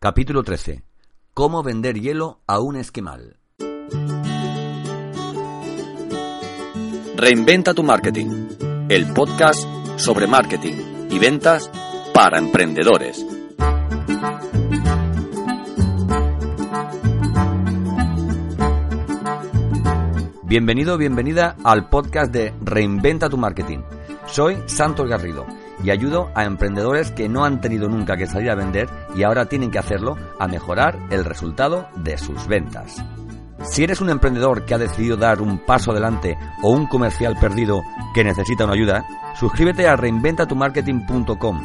Capítulo 13. Cómo vender hielo a un esquimal. Reinventa tu marketing. El podcast sobre marketing y ventas para emprendedores. Bienvenido, bienvenida al podcast de Reinventa tu marketing. Soy Santos Garrido y ayudo a emprendedores que no han tenido nunca que salir a vender y ahora tienen que hacerlo a mejorar el resultado de sus ventas. Si eres un emprendedor que ha decidido dar un paso adelante o un comercial perdido que necesita una ayuda, suscríbete a reinventatumarketing.com.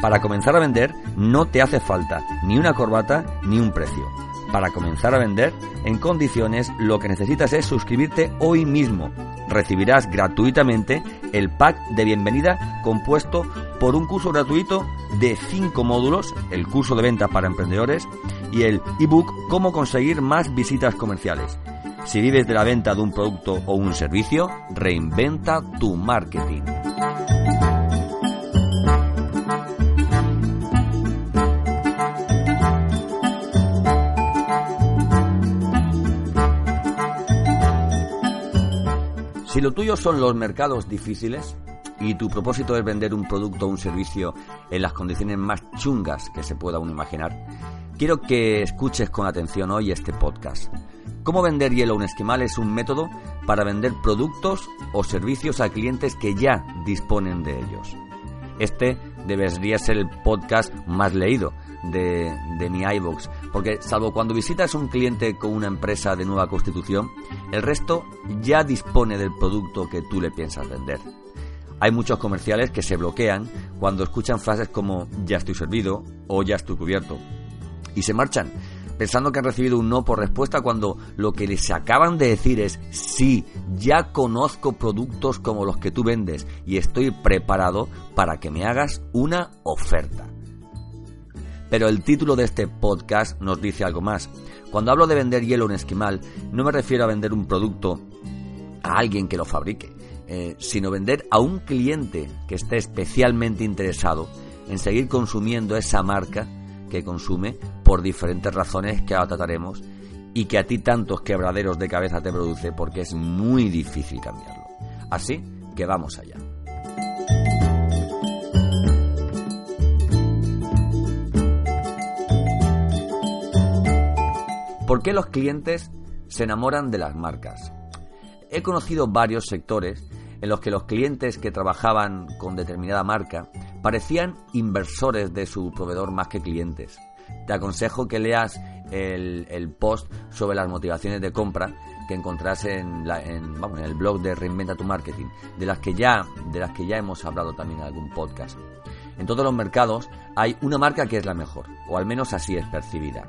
Para comenzar a vender no te hace falta ni una corbata ni un precio. Para comenzar a vender en condiciones lo que necesitas es suscribirte hoy mismo. Recibirás gratuitamente el pack de bienvenida compuesto por un curso gratuito de 5 módulos, el curso de venta para emprendedores y el ebook Cómo conseguir más visitas comerciales. Si vives de la venta de un producto o un servicio, reinventa tu marketing. Si lo tuyo son los mercados difíciles y tu propósito es vender un producto o un servicio en las condiciones más chungas que se pueda uno imaginar, quiero que escuches con atención hoy este podcast. Cómo vender hielo a un esquimal es un método para vender productos o servicios a clientes que ya disponen de ellos. Este debería ser el podcast más leído de, de mi iVoox, porque salvo cuando visitas un cliente con una empresa de nueva constitución, el resto ya dispone del producto que tú le piensas vender. Hay muchos comerciales que se bloquean cuando escuchan frases como ya estoy servido o ya estoy cubierto y se marchan pensando que han recibido un no por respuesta cuando lo que les acaban de decir es sí, ya conozco productos como los que tú vendes y estoy preparado para que me hagas una oferta. Pero el título de este podcast nos dice algo más. Cuando hablo de vender hielo en esquimal, no me refiero a vender un producto a alguien que lo fabrique, eh, sino vender a un cliente que esté especialmente interesado en seguir consumiendo esa marca que consume por diferentes razones que ahora trataremos y que a ti tantos quebraderos de cabeza te produce porque es muy difícil cambiarlo. Así que vamos allá. ¿Por qué los clientes se enamoran de las marcas? He conocido varios sectores en los que los clientes que trabajaban con determinada marca parecían inversores de su proveedor más que clientes. Te aconsejo que leas el, post sobre las motivaciones de compra que encontrás en, en, el blog de Reinventa tu Marketing, de las que ya, de las que ya hemos hablado también en algún podcast. En todos los mercados hay una marca que es la mejor, o al menos así es percibida.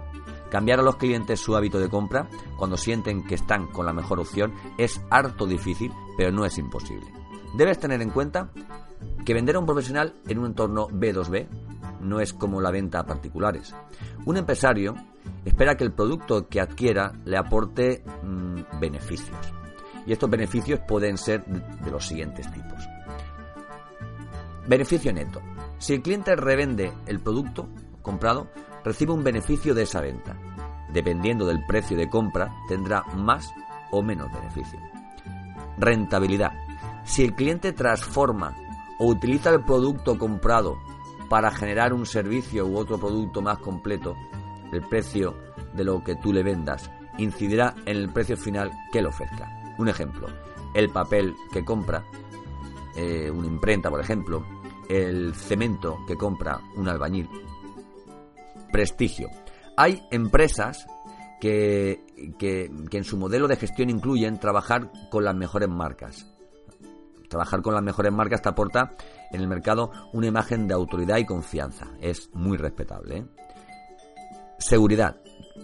Cambiar a los clientes su hábito de compra cuando sienten que están con la mejor opción es harto difícil, pero no es imposible. Debes tener en cuenta que vender a un profesional en un entorno B2B no es como la venta a particulares. Un empresario espera que el producto que adquiera le aporte mmm, beneficios. Y estos beneficios pueden ser de los siguientes tipos. Beneficio neto. Si el cliente revende el producto comprado, recibe un beneficio de esa venta. Dependiendo del precio de compra, tendrá más o menos beneficio. Rentabilidad. Si el cliente transforma o utiliza el producto comprado para generar un servicio u otro producto más completo, el precio de lo que tú le vendas incidirá en el precio final que le ofrezca. Un ejemplo, el papel que compra, eh, una imprenta por ejemplo, el cemento que compra un albañil. Prestigio. Hay empresas que, que, en su modelo de gestión incluyen trabajar con las mejores marcas. Trabajar con las mejores marcas te aporta en el mercado una imagen de autoridad y confianza. Es muy respetable. ¿eh? Seguridad.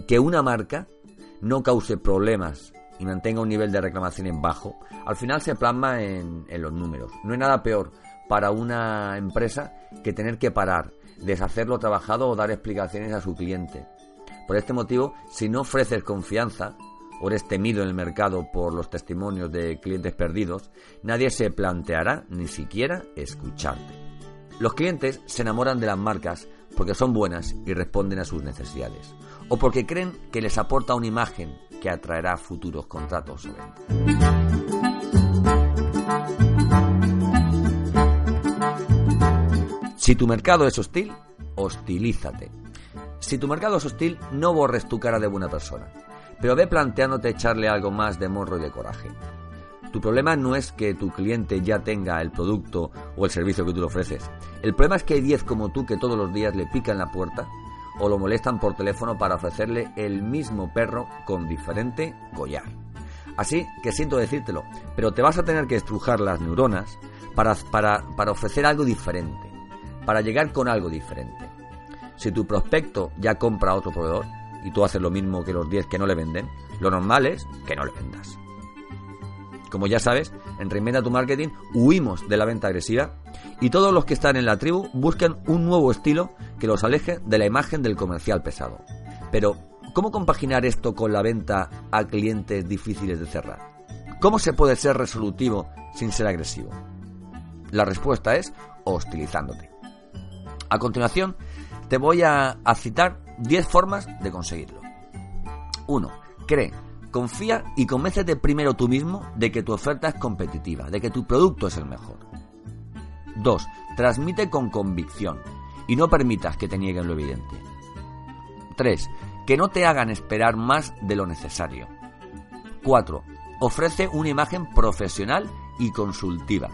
Que una marca no cause problemas y mantenga un nivel de reclamaciones bajo, al final se plasma en, en los números. No hay nada peor para una empresa que tener que parar, deshacer lo trabajado o dar explicaciones a su cliente. Por este motivo, si no ofreces confianza, o eres temido en el mercado por los testimonios de clientes perdidos, nadie se planteará ni siquiera escucharte. Los clientes se enamoran de las marcas porque son buenas y responden a sus necesidades, o porque creen que les aporta una imagen que atraerá futuros contratos. Si tu mercado es hostil, hostilízate. Si tu mercado es hostil, no borres tu cara de buena persona, pero ve planteándote echarle algo más de morro y de coraje. Tu problema no es que tu cliente ya tenga el producto o el servicio que tú le ofreces. El problema es que hay 10 como tú que todos los días le pican la puerta o lo molestan por teléfono para ofrecerle el mismo perro con diferente collar. Así que siento decírtelo, pero te vas a tener que estrujar las neuronas para, para, para ofrecer algo diferente para llegar con algo diferente. Si tu prospecto ya compra a otro proveedor y tú haces lo mismo que los 10 que no le venden, lo normal es que no le vendas. Como ya sabes, en Reinventa tu Marketing huimos de la venta agresiva y todos los que están en la tribu buscan un nuevo estilo que los aleje de la imagen del comercial pesado. Pero, ¿cómo compaginar esto con la venta a clientes difíciles de cerrar? ¿Cómo se puede ser resolutivo sin ser agresivo? La respuesta es hostilizándote. A continuación, te voy a, citar 10 formas de conseguirlo. 1. Cree, confía y convéncete primero tú mismo de que tu oferta es competitiva, de que tu producto es el mejor. 2. Transmite con convicción y no permitas que te nieguen lo evidente. 3. Que no te hagan esperar más de lo necesario. 4. Ofrece una imagen profesional y consultiva.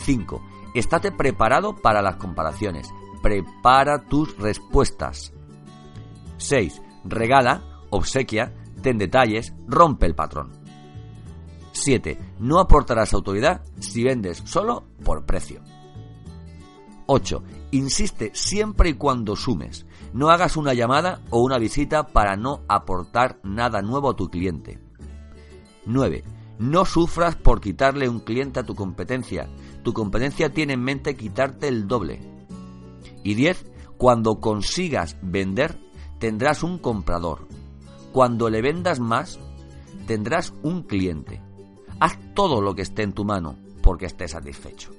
5 Estate preparado para las comparaciones. Prepara tus respuestas. 6. Regala, obsequia, ten detalles, rompe el patrón. 7. No aportarás autoridad si vendes solo por precio. 8. Insiste siempre y cuando sumes. No hagas una llamada o una visita para no aportar nada nuevo a tu cliente. 9. No sufras por quitarle un cliente a tu competencia tu competencia tiene en mente quitarte el doble. Y 10. Cuando consigas vender, tendrás un comprador. Cuando le vendas más, tendrás un cliente. Haz todo lo que esté en tu mano porque estés satisfecho.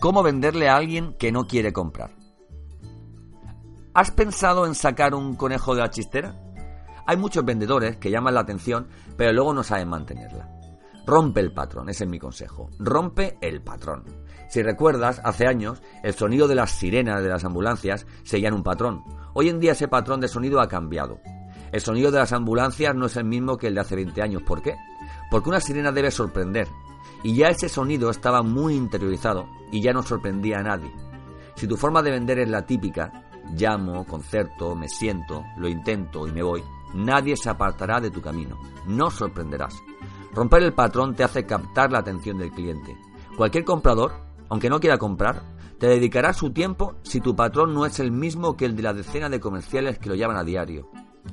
¿Cómo venderle a alguien que no quiere comprar? ¿Has pensado en sacar un conejo de la chistera? Hay muchos vendedores que llaman la atención, pero luego no saben mantenerla. Rompe el patrón, ese es mi consejo. Rompe el patrón. Si recuerdas, hace años el sonido de las sirenas de las ambulancias seguían un patrón. Hoy en día ese patrón de sonido ha cambiado. El sonido de las ambulancias no es el mismo que el de hace 20 años. ¿Por qué? Porque una sirena debe sorprender. Y ya ese sonido estaba muy interiorizado y ya no sorprendía a nadie. Si tu forma de vender es la típica, llamo, concerto, me siento, lo intento y me voy, Nadie se apartará de tu camino. No sorprenderás. Romper el patrón te hace captar la atención del cliente. Cualquier comprador, aunque no quiera comprar, te dedicará su tiempo si tu patrón no es el mismo que el de la decena de comerciales que lo llaman a diario.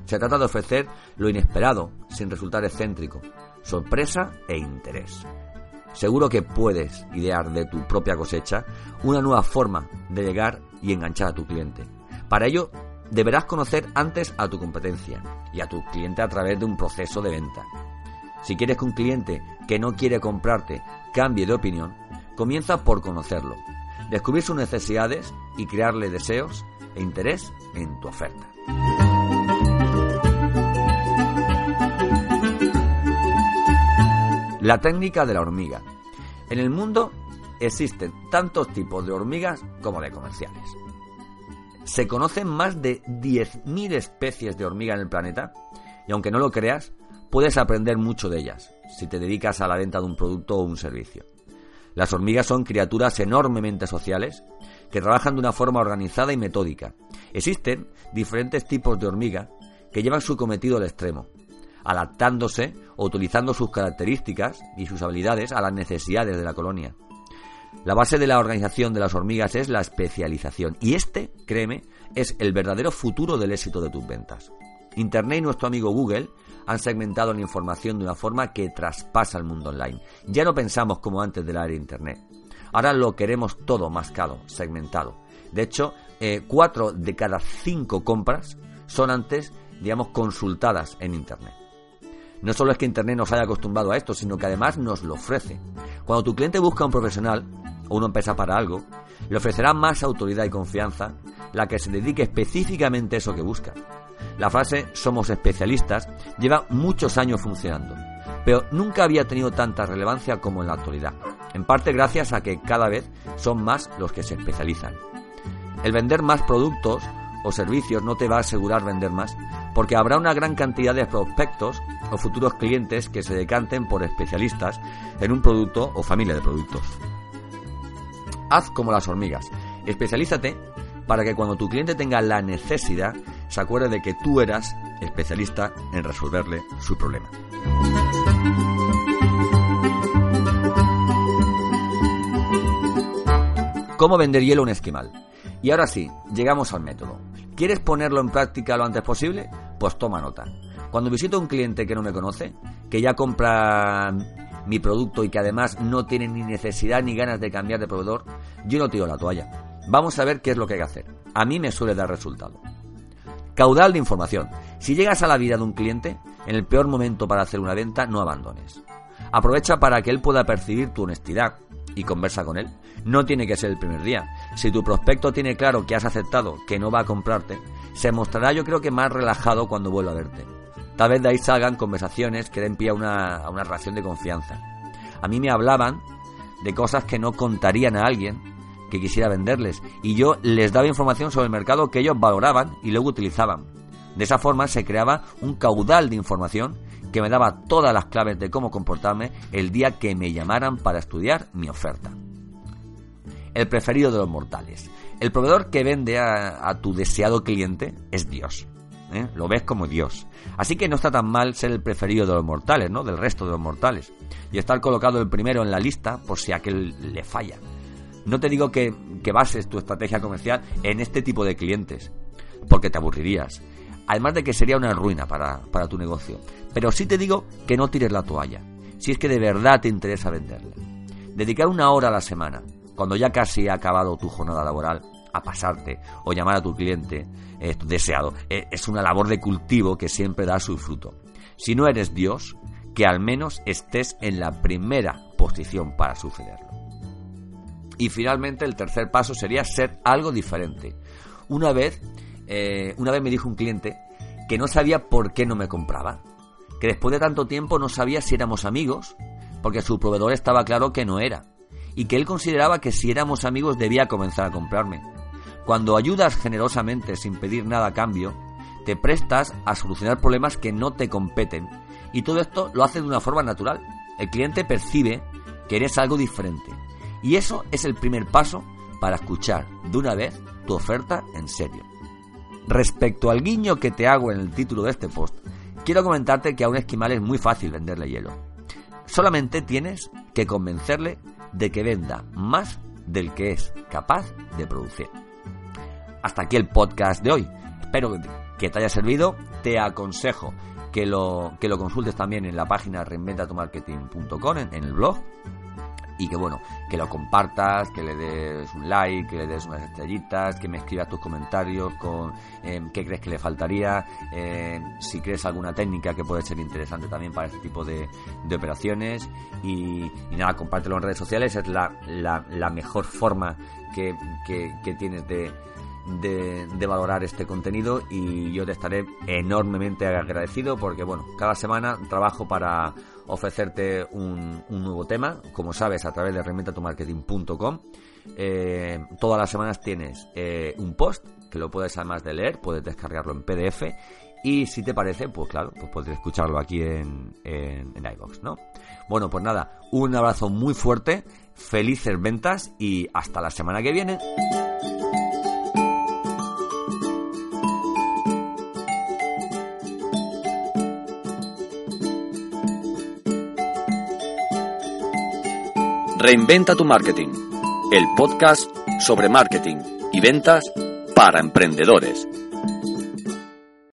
Se trata de ofrecer lo inesperado, sin resultar excéntrico, sorpresa e interés. Seguro que puedes idear de tu propia cosecha una nueva forma de llegar y enganchar a tu cliente. Para ello, deberás conocer antes a tu competencia y a tu cliente a través de un proceso de venta. Si quieres que un cliente que no quiere comprarte cambie de opinión, comienza por conocerlo, descubrir sus necesidades y crearle deseos e interés en tu oferta. La técnica de la hormiga. En el mundo existen tantos tipos de hormigas como de comerciales. Se conocen más de 10.000 especies de hormiga en el planeta y aunque no lo creas, puedes aprender mucho de ellas si te dedicas a la venta de un producto o un servicio. Las hormigas son criaturas enormemente sociales que trabajan de una forma organizada y metódica. Existen diferentes tipos de hormiga que llevan su cometido al extremo, adaptándose o utilizando sus características y sus habilidades a las necesidades de la colonia. La base de la organización de las hormigas es la especialización y este, créeme, es el verdadero futuro del éxito de tus ventas. Internet y nuestro amigo Google han segmentado la información de una forma que traspasa el mundo online. Ya no pensamos como antes del área Internet. Ahora lo queremos todo mascado, segmentado. De hecho, eh, cuatro de cada cinco compras son antes, digamos, consultadas en Internet. No solo es que Internet nos haya acostumbrado a esto, sino que además nos lo ofrece. Cuando tu cliente busca un profesional o una empresa para algo, le ofrecerá más autoridad y confianza la que se dedique específicamente a eso que busca. La frase somos especialistas lleva muchos años funcionando, pero nunca había tenido tanta relevancia como en la actualidad, en parte gracias a que cada vez son más los que se especializan. El vender más productos o servicios no te va a asegurar vender más, porque habrá una gran cantidad de prospectos o futuros clientes que se decanten por especialistas en un producto o familia de productos. Haz como las hormigas, especialízate para que cuando tu cliente tenga la necesidad se acuerde de que tú eras especialista en resolverle su problema. ¿Cómo vender hielo a un esquimal? Y ahora sí, llegamos al método. ¿Quieres ponerlo en práctica lo antes posible? Pues toma nota. Cuando visito a un cliente que no me conoce, que ya compra mi producto y que además no tiene ni necesidad ni ganas de cambiar de proveedor, yo no tiro la toalla. Vamos a ver qué es lo que hay que hacer. A mí me suele dar resultado. Caudal de información. Si llegas a la vida de un cliente, en el peor momento para hacer una venta, no abandones. Aprovecha para que él pueda percibir tu honestidad y conversa con él. No tiene que ser el primer día. Si tu prospecto tiene claro que has aceptado que no va a comprarte, se mostrará yo creo que más relajado cuando vuelva a verte. Tal vez de ahí salgan conversaciones que den pie a una, a una relación de confianza. A mí me hablaban de cosas que no contarían a alguien que quisiera venderles y yo les daba información sobre el mercado que ellos valoraban y luego utilizaban. De esa forma se creaba un caudal de información que me daba todas las claves de cómo comportarme el día que me llamaran para estudiar mi oferta. El preferido de los mortales. El proveedor que vende a, tu deseado cliente es Dios. ¿eh? Lo ves como Dios. Así que no está tan mal ser el preferido de los mortales, ¿no? Del resto de los mortales. Y estar colocado el primero en la lista por si aquel le falla. No te digo que, bases tu estrategia comercial en este tipo de clientes, porque te aburrirías. Además de que sería una ruina para, para tu negocio. Pero sí te digo que no tires la toalla, si es que de verdad te interesa venderle. Dedicar una hora a la semana, cuando ya casi ha acabado tu jornada laboral, a pasarte o llamar a tu cliente eh, deseado, eh, es una labor de cultivo que siempre da su fruto. Si no eres Dios, que al menos estés en la primera posición para sucederlo. Y finalmente el tercer paso sería ser algo diferente. Una vez, eh, una vez me dijo un cliente que no sabía por qué no me compraba que después de tanto tiempo no sabía si éramos amigos, porque su proveedor estaba claro que no era, y que él consideraba que si éramos amigos debía comenzar a comprarme. Cuando ayudas generosamente sin pedir nada a cambio, te prestas a solucionar problemas que no te competen, y todo esto lo hace de una forma natural. El cliente percibe que eres algo diferente, y eso es el primer paso para escuchar de una vez tu oferta en serio. Respecto al guiño que te hago en el título de este post, quiero comentarte que a un esquimal es muy fácil venderle hielo. Solamente tienes que convencerle de que venda más del que es capaz de producir. Hasta aquí el podcast de hoy. Espero que te haya servido. Te aconsejo que lo, que lo consultes también en la página reinventatumarketing.com, en el blog y que bueno, que lo compartas, que le des un like, que le des unas estrellitas, que me escribas tus comentarios con em, qué crees que le faltaría, em, si crees alguna técnica que puede ser interesante también para este tipo de, operaciones. Y, nada, compártelo en redes sociales, es la, mejor forma que, tienes de, de, valorar este contenido y yo te estaré enormemente agradecido porque bueno, cada semana trabajo para ofrecerte un, nuevo tema, como sabes, a través de reinventatumarketing.com. Eh, todas las semanas tienes eh, un post que lo puedes además de leer, puedes descargarlo en PDF y si te parece, pues claro, pues puedes escucharlo aquí en, en, en ¿no? Bueno, pues nada, un abrazo muy fuerte, felices ventas y hasta la semana que viene. Reinventa tu marketing, el podcast sobre marketing y ventas para emprendedores.